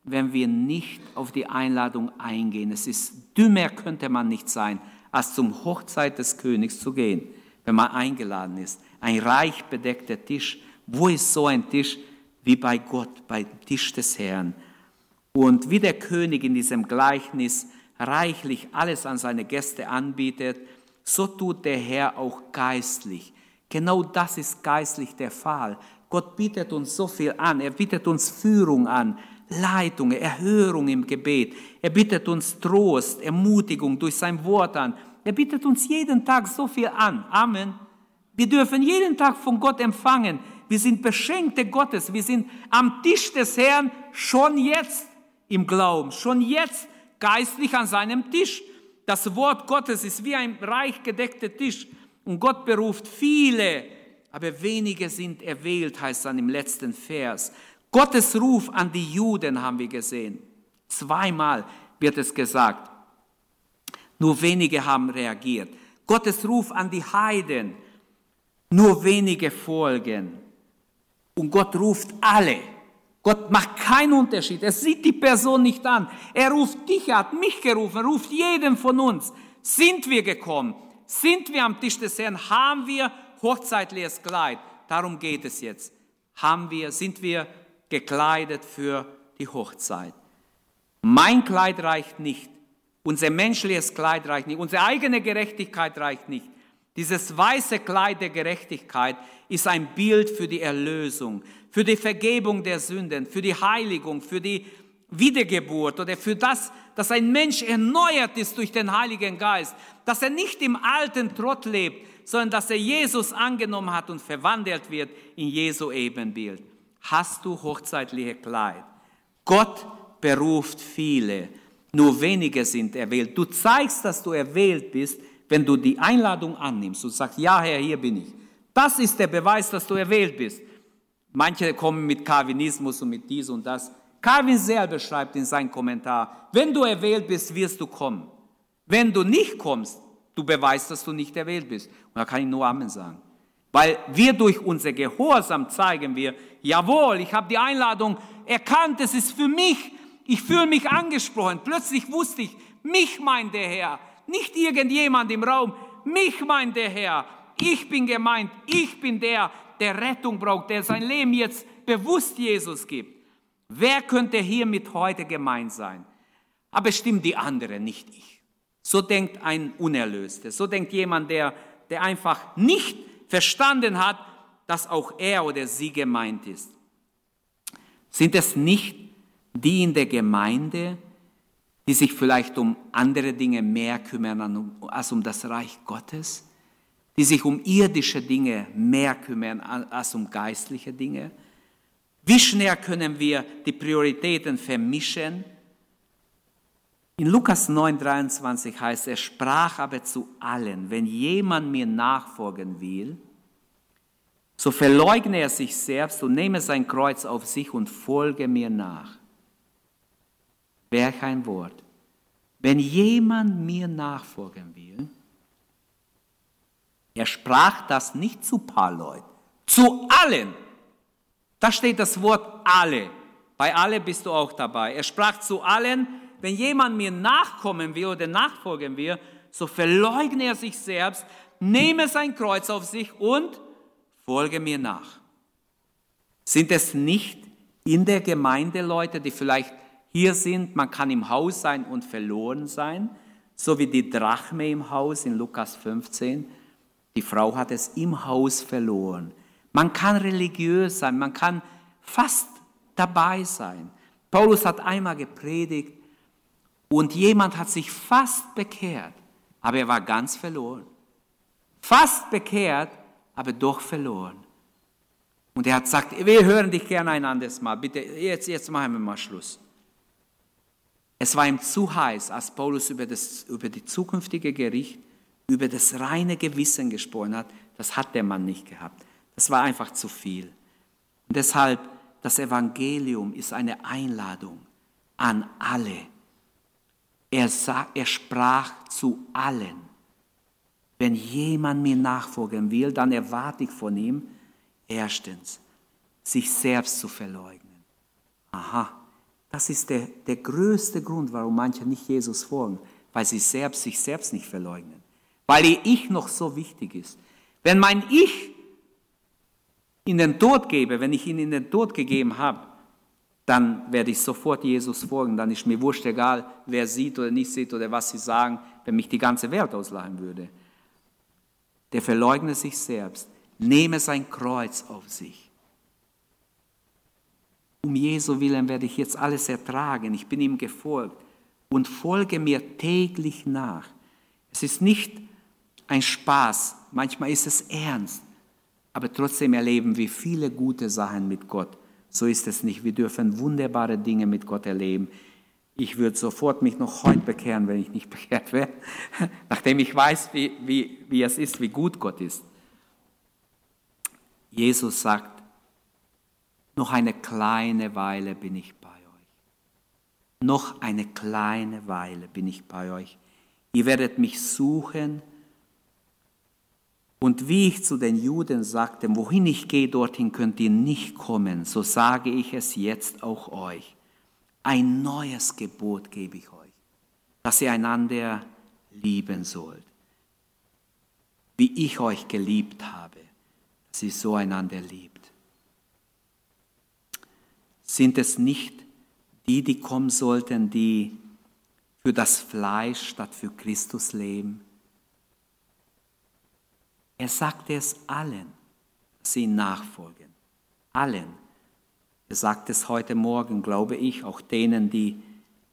wenn wir nicht auf die Einladung eingehen. Es ist dümmer könnte man nicht sein, als zum Hochzeit des Königs zu gehen, wenn man eingeladen ist. Ein reich bedeckter Tisch. Wo ist so ein Tisch wie bei Gott, beim Tisch des Herrn? Und wie der König in diesem Gleichnis reichlich alles an seine Gäste anbietet, so tut der Herr auch geistlich. Genau das ist geistlich der Fall. Gott bietet uns so viel an. Er bietet uns Führung an, Leitung, Erhörung im Gebet. Er bietet uns Trost, Ermutigung durch sein Wort an. Er bietet uns jeden Tag so viel an. Amen. Wir dürfen jeden Tag von Gott empfangen. Wir sind Beschenkte Gottes. Wir sind am Tisch des Herrn schon jetzt im Glauben, schon jetzt geistlich an seinem Tisch. Das Wort Gottes ist wie ein reich gedeckter Tisch. Und Gott beruft viele, aber wenige sind erwählt, heißt dann im letzten Vers. Gottes Ruf an die Juden haben wir gesehen. Zweimal wird es gesagt. Nur wenige haben reagiert. Gottes Ruf an die Heiden. Nur wenige folgen. Und Gott ruft alle. Gott macht keinen Unterschied. Er sieht die Person nicht an. Er ruft dich, er hat mich gerufen, er ruft jeden von uns. Sind wir gekommen? Sind wir am Tisch des Herrn? Haben wir hochzeitliches Kleid? Darum geht es jetzt. Haben wir, sind wir gekleidet für die Hochzeit? Mein Kleid reicht nicht. Unser menschliches Kleid reicht nicht. Unsere eigene Gerechtigkeit reicht nicht. Dieses weiße Kleid der Gerechtigkeit ist ein Bild für die Erlösung, für die Vergebung der Sünden, für die Heiligung, für die Wiedergeburt oder für das, dass ein Mensch erneuert ist durch den Heiligen Geist, dass er nicht im alten Trott lebt, sondern dass er Jesus angenommen hat und verwandelt wird in Jesu Ebenbild. Hast du hochzeitliche Kleid? Gott beruft viele, nur wenige sind erwählt. Du zeigst, dass du erwählt bist, wenn du die Einladung annimmst und sagst, ja Herr, hier bin ich. Das ist der Beweis, dass du erwählt bist. Manche kommen mit Calvinismus und mit dies und das. Calvin selber schreibt in seinem Kommentar, wenn du erwählt bist, wirst du kommen. Wenn du nicht kommst, du beweist, dass du nicht erwählt bist. Und da kann ich nur Amen sagen. Weil wir durch unser Gehorsam zeigen wir, jawohl, ich habe die Einladung erkannt, es ist für mich, ich fühle mich angesprochen. Plötzlich wusste ich, mich meint der Herr, nicht irgendjemand im Raum, mich meint der Herr. Ich bin gemeint, ich bin der, der Rettung braucht, der sein Leben jetzt bewusst Jesus gibt. Wer könnte hier mit heute gemeint sein? Aber stimmt die andere, nicht ich. So denkt ein Unerlöster. So denkt jemand, der, der einfach nicht verstanden hat, dass auch er oder sie gemeint ist. Sind es nicht die in der Gemeinde, die sich vielleicht um andere Dinge mehr kümmern als um das Reich Gottes? Die sich um irdische Dinge mehr kümmern als um geistliche Dinge? Wie schnell können wir die Prioritäten vermischen? In Lukas 9:23 heißt, er sprach aber zu allen, wenn jemand mir nachfolgen will, so verleugne er sich selbst und nehme sein Kreuz auf sich und folge mir nach. Welch ein Wort. Wenn jemand mir nachfolgen will, er sprach das nicht zu paar Leuten, zu allen. Da steht das Wort alle. Bei alle bist du auch dabei. Er sprach zu allen, wenn jemand mir nachkommen will oder nachfolgen will, so verleugne er sich selbst, nehme sein Kreuz auf sich und folge mir nach. Sind es nicht in der Gemeinde Leute, die vielleicht hier sind, man kann im Haus sein und verloren sein, so wie die Drachme im Haus in Lukas 15. Die Frau hat es im Haus verloren. Man kann religiös sein, man kann fast dabei sein. Paulus hat einmal gepredigt und jemand hat sich fast bekehrt, aber er war ganz verloren. Fast bekehrt, aber doch verloren. Und er hat gesagt, wir hören dich gerne ein anderes Mal. Bitte, jetzt, jetzt machen wir mal Schluss. Es war ihm zu heiß, als Paulus über das über die zukünftige Gericht, über das reine Gewissen gesprochen hat. Das hat der Mann nicht gehabt. Das war einfach zu viel. Und deshalb, das Evangelium ist eine Einladung an alle. Er, sah, er sprach zu allen. Wenn jemand mir nachfolgen will, dann erwarte ich von ihm, erstens, sich selbst zu verleugnen. Aha, das ist der, der größte Grund, warum manche nicht Jesus folgen, weil sie selbst sich selbst nicht verleugnen. Weil ihr Ich noch so wichtig ist. Wenn mein Ich in den Tod gebe, wenn ich ihn in den Tod gegeben habe, dann werde ich sofort Jesus folgen. Dann ist mir wurscht egal, wer sieht oder nicht sieht oder was sie sagen, wenn mich die ganze Welt auslachen würde. Der verleugnet sich selbst, nehme sein Kreuz auf sich. Um Jesu willen werde ich jetzt alles ertragen. Ich bin ihm gefolgt und folge mir täglich nach. Es ist nicht ein Spaß, manchmal ist es ernst, aber trotzdem erleben wir viele gute Sachen mit Gott. So ist es nicht. Wir dürfen wunderbare Dinge mit Gott erleben. Ich würde sofort mich noch heute bekehren, wenn ich nicht bekehrt wäre, nachdem ich weiß, wie, wie, wie es ist, wie gut Gott ist. Jesus sagt, noch eine kleine Weile bin ich bei euch. Noch eine kleine Weile bin ich bei euch. Ihr werdet mich suchen. Und wie ich zu den Juden sagte, wohin ich gehe, dorthin könnt ihr nicht kommen, so sage ich es jetzt auch euch. Ein neues Gebot gebe ich euch, dass ihr einander lieben sollt, wie ich euch geliebt habe, dass ihr so einander liebt sind es nicht die, die kommen sollten, die für das Fleisch statt für Christus leben? Er sagte es allen, dass sie ihm nachfolgen. Allen. Er sagt es heute Morgen, glaube ich, auch denen, die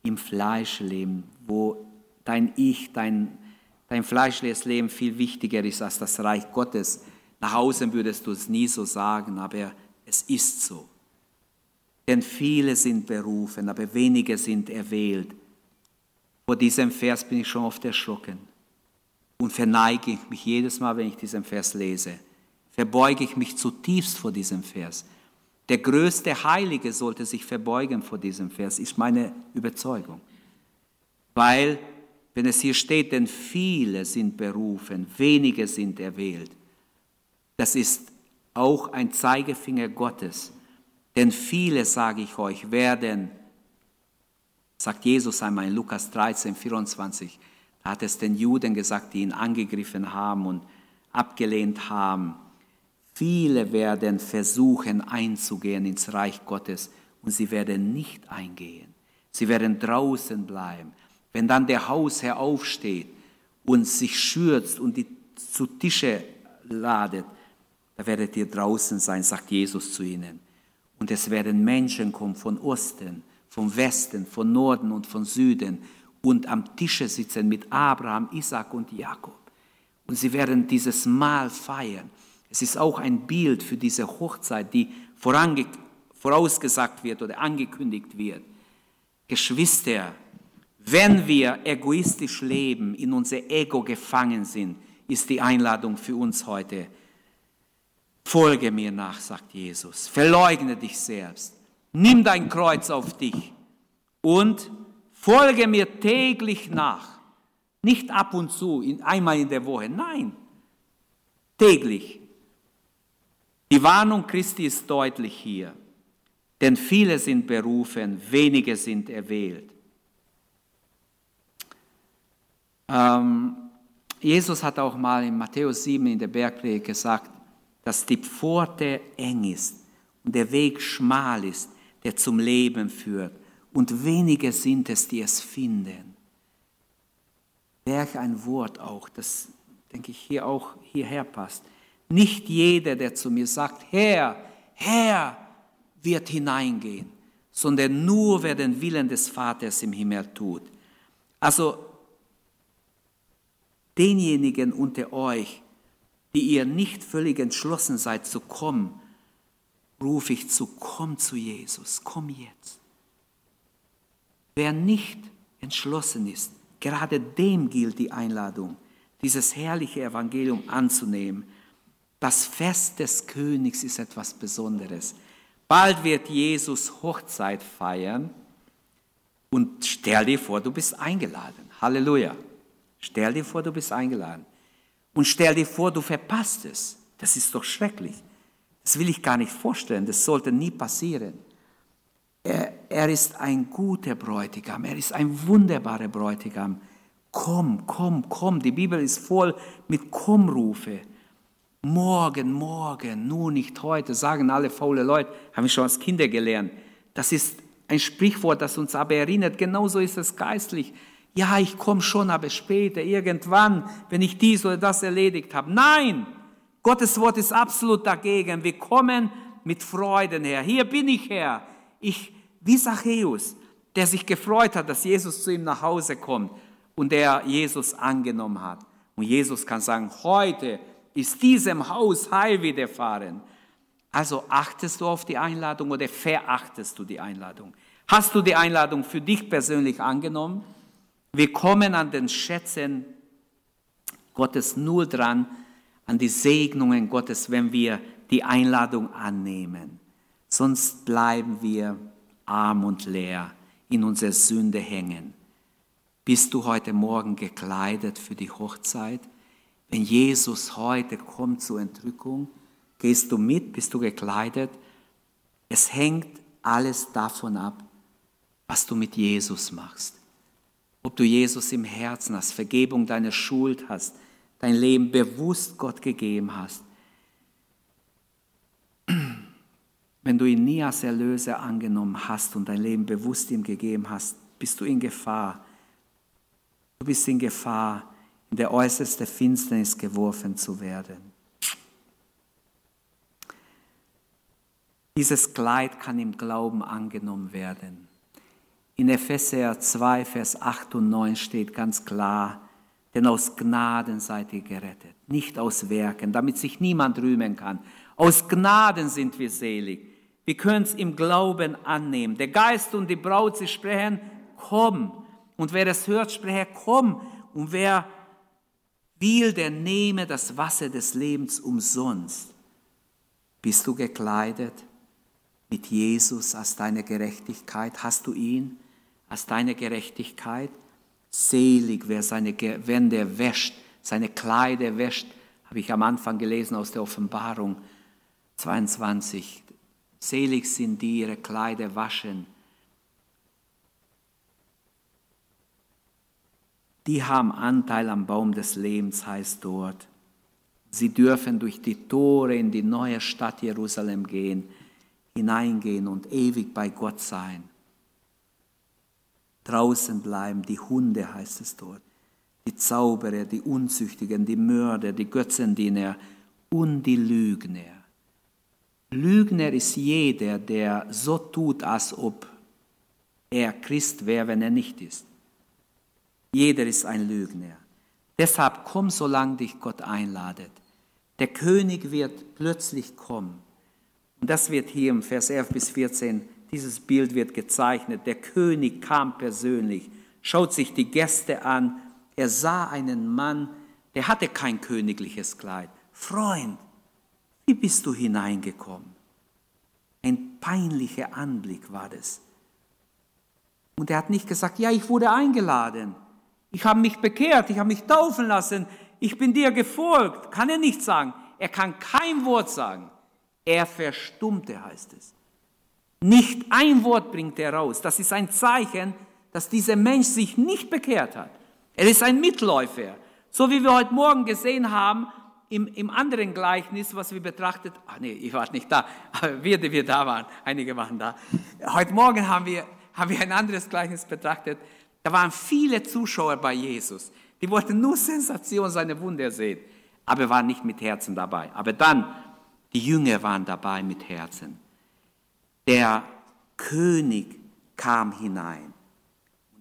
im Fleisch leben, wo dein Ich, dein, dein fleischliches Leben viel wichtiger ist als das Reich Gottes. Nach außen würdest du es nie so sagen, aber es ist so. Denn viele sind berufen, aber wenige sind erwählt. Vor diesem Vers bin ich schon oft erschrocken und verneige ich mich jedes Mal, wenn ich diesen Vers lese. Verbeuge ich mich zutiefst vor diesem Vers. Der größte Heilige sollte sich verbeugen vor diesem Vers, ist meine Überzeugung. Weil, wenn es hier steht, denn viele sind berufen, wenige sind erwählt, das ist auch ein Zeigefinger Gottes denn viele, sage ich euch, werden, sagt Jesus einmal in Lukas 13, 24, da hat es den Juden gesagt, die ihn angegriffen haben und abgelehnt haben. Viele werden versuchen einzugehen ins Reich Gottes und sie werden nicht eingehen. Sie werden draußen bleiben. Wenn dann der Hausherr aufsteht und sich schürzt und die zu Tische ladet, da werdet ihr draußen sein, sagt Jesus zu ihnen. Und es werden Menschen kommen von Osten, vom Westen, von Norden und von Süden und am Tische sitzen mit Abraham, Isaac und Jakob. Und sie werden dieses Mahl feiern. Es ist auch ein Bild für diese Hochzeit, die vorausgesagt wird oder angekündigt wird. Geschwister, wenn wir egoistisch leben, in unser Ego gefangen sind, ist die Einladung für uns heute, Folge mir nach, sagt Jesus. Verleugne dich selbst. Nimm dein Kreuz auf dich und folge mir täglich nach. Nicht ab und zu, einmal in der Woche. Nein, täglich. Die Warnung Christi ist deutlich hier. Denn viele sind berufen, wenige sind erwählt. Ähm, Jesus hat auch mal in Matthäus 7 in der Bergpredigt gesagt, dass die Pforte eng ist und der Weg schmal ist, der zum Leben führt. Und wenige sind es, die es finden. Welch ein Wort auch, das denke ich hier auch hierher passt. Nicht jeder, der zu mir sagt, Herr, Herr, wird hineingehen, sondern nur wer den Willen des Vaters im Himmel tut. Also denjenigen unter euch, die ihr nicht völlig entschlossen seid zu kommen, rufe ich zu, komm zu Jesus, komm jetzt. Wer nicht entschlossen ist, gerade dem gilt die Einladung, dieses herrliche Evangelium anzunehmen. Das Fest des Königs ist etwas Besonderes. Bald wird Jesus Hochzeit feiern und stell dir vor, du bist eingeladen. Halleluja. Stell dir vor, du bist eingeladen. Und stell dir vor, du verpasst es. Das ist doch schrecklich. Das will ich gar nicht vorstellen. Das sollte nie passieren. Er, er ist ein guter Bräutigam. Er ist ein wunderbarer Bräutigam. Komm, komm, komm. Die Bibel ist voll mit Kommrufe. Morgen, morgen, nur nicht heute, sagen alle faule Leute, haben wir schon als Kinder gelernt. Das ist ein Sprichwort, das uns aber erinnert, genauso ist es geistlich ja, ich komme schon, aber später, irgendwann, wenn ich dies oder das erledigt habe. Nein, Gottes Wort ist absolut dagegen. Wir kommen mit Freuden her. Hier bin ich Herr. Ich, wie Zachäus, der sich gefreut hat, dass Jesus zu ihm nach Hause kommt und der Jesus angenommen hat. Und Jesus kann sagen, heute ist diesem Haus Heil widerfahren. Also achtest du auf die Einladung oder verachtest du die Einladung? Hast du die Einladung für dich persönlich angenommen? Wir kommen an den Schätzen Gottes nur dran, an die Segnungen Gottes, wenn wir die Einladung annehmen. Sonst bleiben wir arm und leer in unserer Sünde hängen. Bist du heute Morgen gekleidet für die Hochzeit? Wenn Jesus heute kommt zur Entrückung, gehst du mit, bist du gekleidet? Es hängt alles davon ab, was du mit Jesus machst. Ob du Jesus im Herzen hast, Vergebung deiner Schuld hast, dein Leben bewusst Gott gegeben hast. Wenn du ihn nie als Erlöser angenommen hast und dein Leben bewusst ihm gegeben hast, bist du in Gefahr. Du bist in Gefahr, in der äußerste Finsternis geworfen zu werden. Dieses Kleid kann im Glauben angenommen werden. In Epheser 2, Vers 8 und 9 steht ganz klar, denn aus Gnaden seid ihr gerettet, nicht aus Werken, damit sich niemand rühmen kann. Aus Gnaden sind wir selig. Wir können es im Glauben annehmen. Der Geist und die Braut, sie sprechen, komm. Und wer es hört, spreche, komm. Und wer will, der nehme das Wasser des Lebens umsonst. Bist du gekleidet mit Jesus als deine Gerechtigkeit? Hast du ihn als deine Gerechtigkeit? Selig, wer seine, wenn der wäscht, seine Kleider wäscht, habe ich am Anfang gelesen aus der Offenbarung 22. Selig sind die, ihre Kleider waschen. Die haben Anteil am Baum des Lebens, heißt dort. Sie dürfen durch die Tore in die neue Stadt Jerusalem gehen, hineingehen und ewig bei Gott sein draußen bleiben, die Hunde heißt es dort, die Zauberer, die Unzüchtigen, die Mörder, die Götzendiener und die Lügner. Lügner ist jeder, der so tut, als ob er Christ wäre, wenn er nicht ist. Jeder ist ein Lügner. Deshalb komm, solange dich Gott einladet. Der König wird plötzlich kommen. Und das wird hier im Vers 11 bis 14 dieses Bild wird gezeichnet. Der König kam persönlich, schaut sich die Gäste an. Er sah einen Mann, der hatte kein königliches Kleid. Freund, wie bist du hineingekommen? Ein peinlicher Anblick war das. Und er hat nicht gesagt, ja, ich wurde eingeladen. Ich habe mich bekehrt, ich habe mich taufen lassen, ich bin dir gefolgt. Kann er nicht sagen. Er kann kein Wort sagen. Er verstummte, heißt es. Nicht ein Wort bringt er raus. Das ist ein Zeichen, dass dieser Mensch sich nicht bekehrt hat. Er ist ein Mitläufer. So wie wir heute Morgen gesehen haben, im, im anderen Gleichnis, was wir betrachtet, ach nee, ich war nicht da, aber wir, die wir da waren, einige waren da. Heute Morgen haben wir, haben wir ein anderes Gleichnis betrachtet. Da waren viele Zuschauer bei Jesus. Die wollten nur Sensation, seine Wunder sehen, aber waren nicht mit Herzen dabei. Aber dann, die Jünger waren dabei mit Herzen. Der König kam hinein.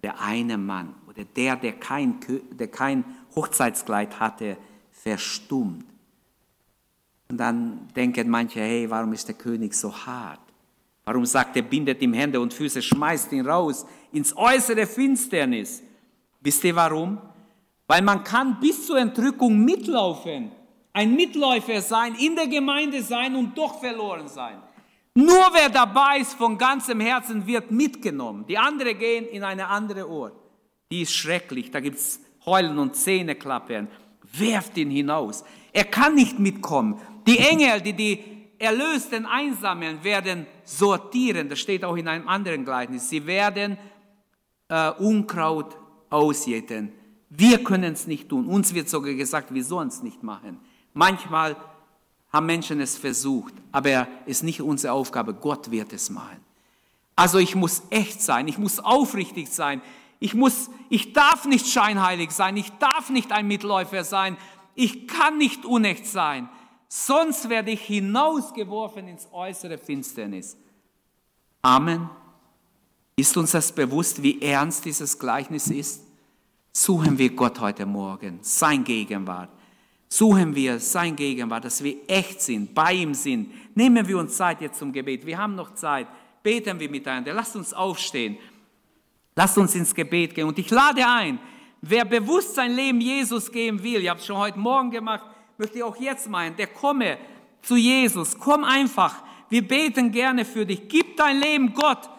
Der eine Mann oder der, der kein, der kein Hochzeitskleid hatte, verstummt. Und dann denken manche, hey, warum ist der König so hart? Warum sagt er, bindet ihm Hände und Füße, schmeißt ihn raus ins äußere Finsternis? Wisst ihr warum? Weil man kann bis zur Entrückung mitlaufen, ein Mitläufer sein, in der Gemeinde sein und doch verloren sein. Nur wer dabei ist von ganzem Herzen wird mitgenommen. Die anderen gehen in eine andere Ort. Die ist schrecklich. Da gibt es Heulen und Zähneklappern. Werft ihn hinaus. Er kann nicht mitkommen. Die Engel, die die Erlösten einsammeln, werden sortieren. Das steht auch in einem anderen Gleichnis. Sie werden äh, Unkraut ausjäten. Wir können es nicht tun. Uns wird sogar gesagt, wir sollen es nicht machen. Manchmal haben Menschen es versucht, aber es ist nicht unsere Aufgabe. Gott wird es machen. Also ich muss echt sein, ich muss aufrichtig sein, ich, muss, ich darf nicht scheinheilig sein, ich darf nicht ein Mitläufer sein, ich kann nicht unecht sein. sonst werde ich hinausgeworfen ins äußere Finsternis. Amen. Ist uns das bewusst, wie ernst dieses Gleichnis ist? Suchen wir Gott heute Morgen, sein Gegenwart. Suchen wir sein Gegenwart, dass wir echt sind, bei ihm sind. Nehmen wir uns Zeit jetzt zum Gebet. Wir haben noch Zeit. Beten wir miteinander. Lasst uns aufstehen. Lasst uns ins Gebet gehen. Und ich lade ein, wer bewusst sein Leben Jesus geben will, ich habe es schon heute Morgen gemacht, möchte ich auch jetzt meinen, der komme zu Jesus. Komm einfach. Wir beten gerne für dich. Gib dein Leben Gott.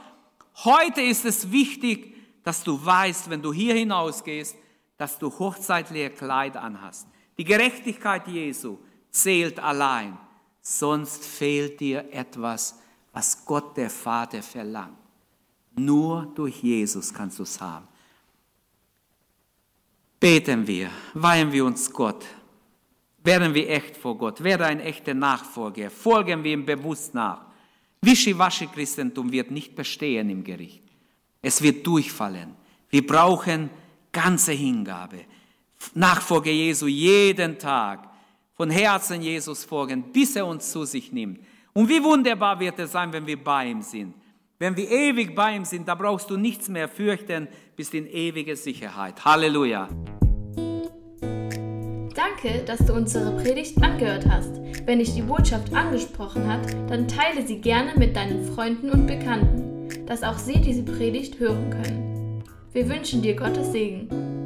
Heute ist es wichtig, dass du weißt, wenn du hier hinausgehst, dass du hochzeitliche Kleid anhast. Die Gerechtigkeit Jesu zählt allein, sonst fehlt dir etwas, was Gott der Vater verlangt. Nur durch Jesus kannst du es haben. Beten wir, weihen wir uns Gott, werden wir echt vor Gott, werde ein echter Nachfolger, folgen wir ihm bewusst nach. Wischiwaschi-Christentum wird nicht bestehen im Gericht. Es wird durchfallen. Wir brauchen ganze Hingabe. Nachfolge Jesu jeden Tag. Von Herzen Jesus folgen, bis er uns zu sich nimmt. Und wie wunderbar wird es sein, wenn wir bei ihm sind. Wenn wir ewig bei ihm sind, da brauchst du nichts mehr fürchten, bist in ewiger Sicherheit. Halleluja. Danke, dass du unsere Predigt angehört hast. Wenn dich die Botschaft angesprochen hat, dann teile sie gerne mit deinen Freunden und Bekannten, dass auch sie diese Predigt hören können. Wir wünschen dir Gottes Segen.